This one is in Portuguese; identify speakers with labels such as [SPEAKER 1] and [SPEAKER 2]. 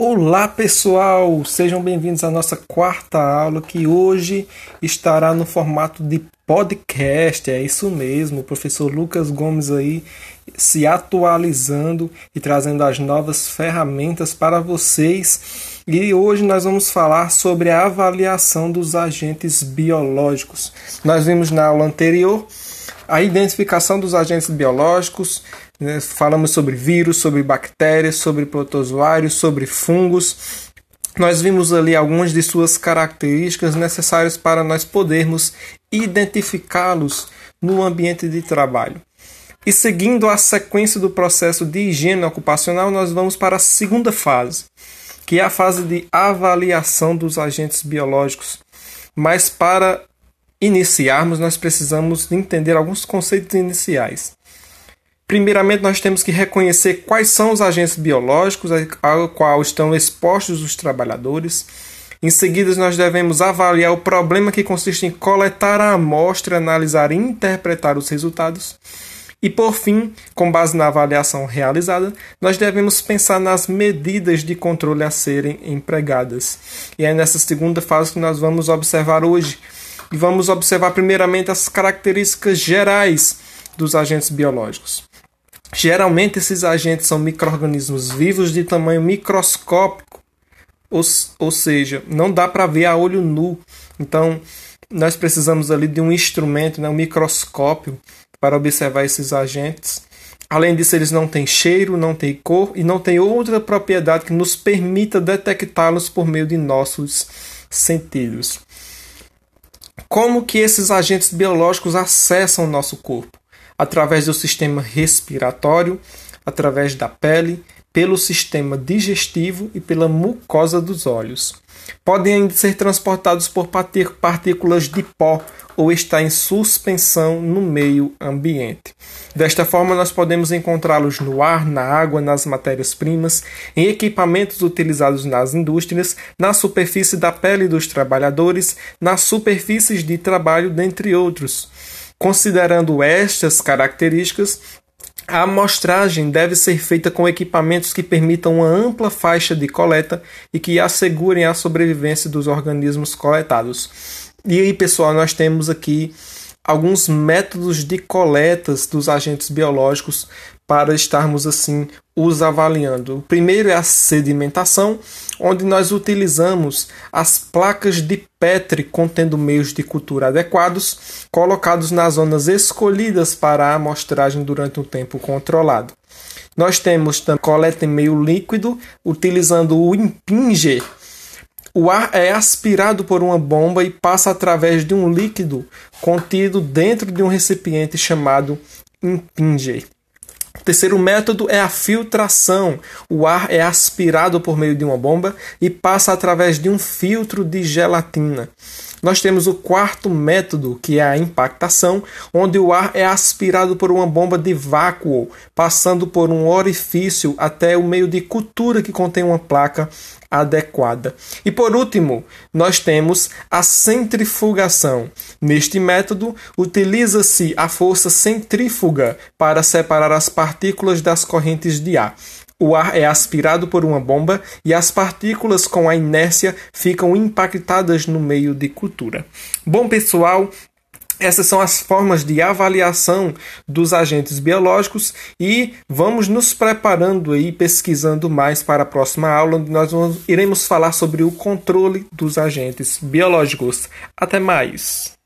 [SPEAKER 1] Olá pessoal, sejam bem-vindos à nossa quarta aula que hoje estará no formato de podcast. É isso mesmo, o professor Lucas Gomes aí se atualizando e trazendo as novas ferramentas para vocês. E hoje nós vamos falar sobre a avaliação dos agentes biológicos. Nós vimos na aula anterior a identificação dos agentes biológicos, né? Falamos sobre vírus, sobre bactérias, sobre protozoários, sobre fungos. Nós vimos ali algumas de suas características necessárias para nós podermos identificá-los no ambiente de trabalho. E seguindo a sequência do processo de higiene ocupacional, nós vamos para a segunda fase, que é a fase de avaliação dos agentes biológicos. Mas para iniciarmos, nós precisamos entender alguns conceitos iniciais. Primeiramente, nós temos que reconhecer quais são os agentes biológicos ao qual estão expostos os trabalhadores. Em seguida, nós devemos avaliar o problema que consiste em coletar a amostra, analisar e interpretar os resultados. E por fim, com base na avaliação realizada, nós devemos pensar nas medidas de controle a serem empregadas. E é nessa segunda fase que nós vamos observar hoje. E vamos observar primeiramente as características gerais dos agentes biológicos. Geralmente esses agentes são micro-organismos vivos de tamanho microscópico, ou, ou seja, não dá para ver a olho nu. Então, nós precisamos ali de um instrumento, né, um microscópio, para observar esses agentes. Além disso, eles não têm cheiro, não têm cor e não têm outra propriedade que nos permita detectá-los por meio de nossos sentidos. Como que esses agentes biológicos acessam o nosso corpo? através do sistema respiratório, através da pele, pelo sistema digestivo e pela mucosa dos olhos. Podem ainda ser transportados por partículas de pó ou estar em suspensão no meio ambiente. Desta forma, nós podemos encontrá-los no ar, na água, nas matérias-primas, em equipamentos utilizados nas indústrias, na superfície da pele dos trabalhadores, nas superfícies de trabalho, dentre outros. Considerando estas características, a amostragem deve ser feita com equipamentos que permitam uma ampla faixa de coleta e que assegurem a sobrevivência dos organismos coletados. E aí, pessoal, nós temos aqui alguns métodos de coletas dos agentes biológicos para estarmos assim os avaliando. O primeiro é a sedimentação, onde nós utilizamos as placas de Petri contendo meios de cultura adequados, colocados nas zonas escolhidas para a amostragem durante um tempo controlado. Nós temos também coleta em meio líquido, utilizando o impinger o ar é aspirado por uma bomba e passa através de um líquido contido dentro de um recipiente chamado impinger. O terceiro método é a filtração. O ar é aspirado por meio de uma bomba e passa através de um filtro de gelatina. Nós temos o quarto método, que é a impactação, onde o ar é aspirado por uma bomba de vácuo, passando por um orifício até o meio de cultura que contém uma placa adequada. E por último, nós temos a centrifugação. Neste método, utiliza-se a força centrífuga para separar as partículas das correntes de ar. O ar é aspirado por uma bomba e as partículas com a inércia ficam impactadas no meio de cultura. Bom, pessoal, essas são as formas de avaliação dos agentes biológicos e vamos nos preparando aí, pesquisando mais para a próxima aula, onde nós vamos, iremos falar sobre o controle dos agentes biológicos. Até mais!